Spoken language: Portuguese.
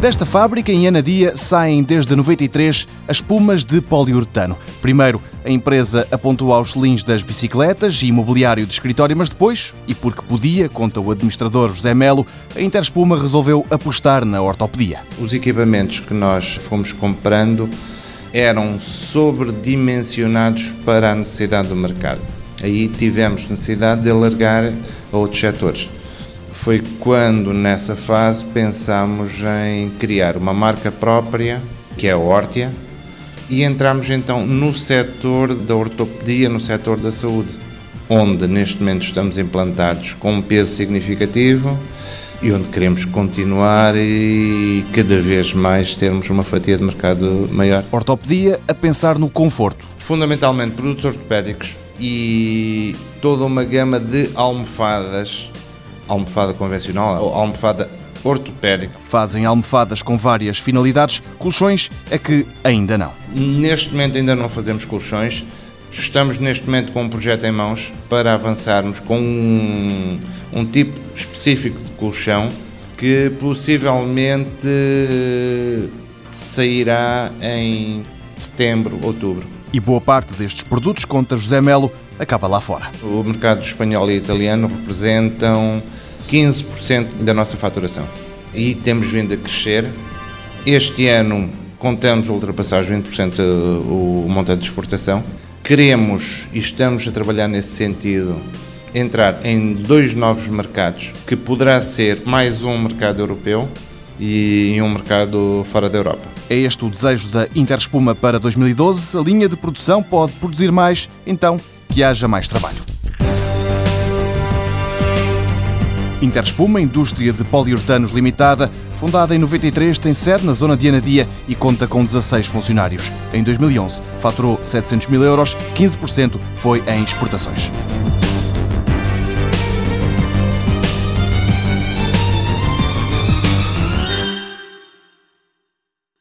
Desta fábrica, em Anadia, saem desde 93 as espumas de poliuretano. Primeiro, a empresa apontou aos cilindros das bicicletas e imobiliário de escritório, mas depois, e porque podia, conta o administrador José Melo, a Interespuma resolveu apostar na ortopedia. Os equipamentos que nós fomos comprando eram sobredimensionados para a necessidade do mercado. Aí tivemos necessidade de alargar a outros setores foi quando, nessa fase, pensámos em criar uma marca própria, que é a Hortia, e entramos então no setor da ortopedia, no setor da saúde, onde neste momento estamos implantados com um peso significativo e onde queremos continuar e cada vez mais termos uma fatia de mercado maior. Ortopedia a pensar no conforto. Fundamentalmente produtos ortopédicos e toda uma gama de almofadas almofada convencional ou almofada ortopédica. Fazem almofadas com várias finalidades, colchões é que ainda não. Neste momento ainda não fazemos colchões. Estamos neste momento com um projeto em mãos para avançarmos com um, um tipo específico de colchão que possivelmente sairá em setembro, outubro. E boa parte destes produtos, conta José Melo, acaba lá fora. O mercado espanhol e italiano representam 15% da nossa faturação. E temos vindo a crescer. Este ano contamos ultrapassar os 20% o montante de exportação. Queremos e estamos a trabalhar nesse sentido entrar em dois novos mercados, que poderá ser mais um mercado europeu e um mercado fora da Europa. É este o desejo da Interespuma para 2012. A linha de produção pode produzir mais, então que haja mais trabalho. Interespuma, indústria de poliuretanos limitada, fundada em 93, tem sede na zona de Anadia e conta com 16 funcionários. Em 2011, faturou 700 mil euros, 15% foi em exportações.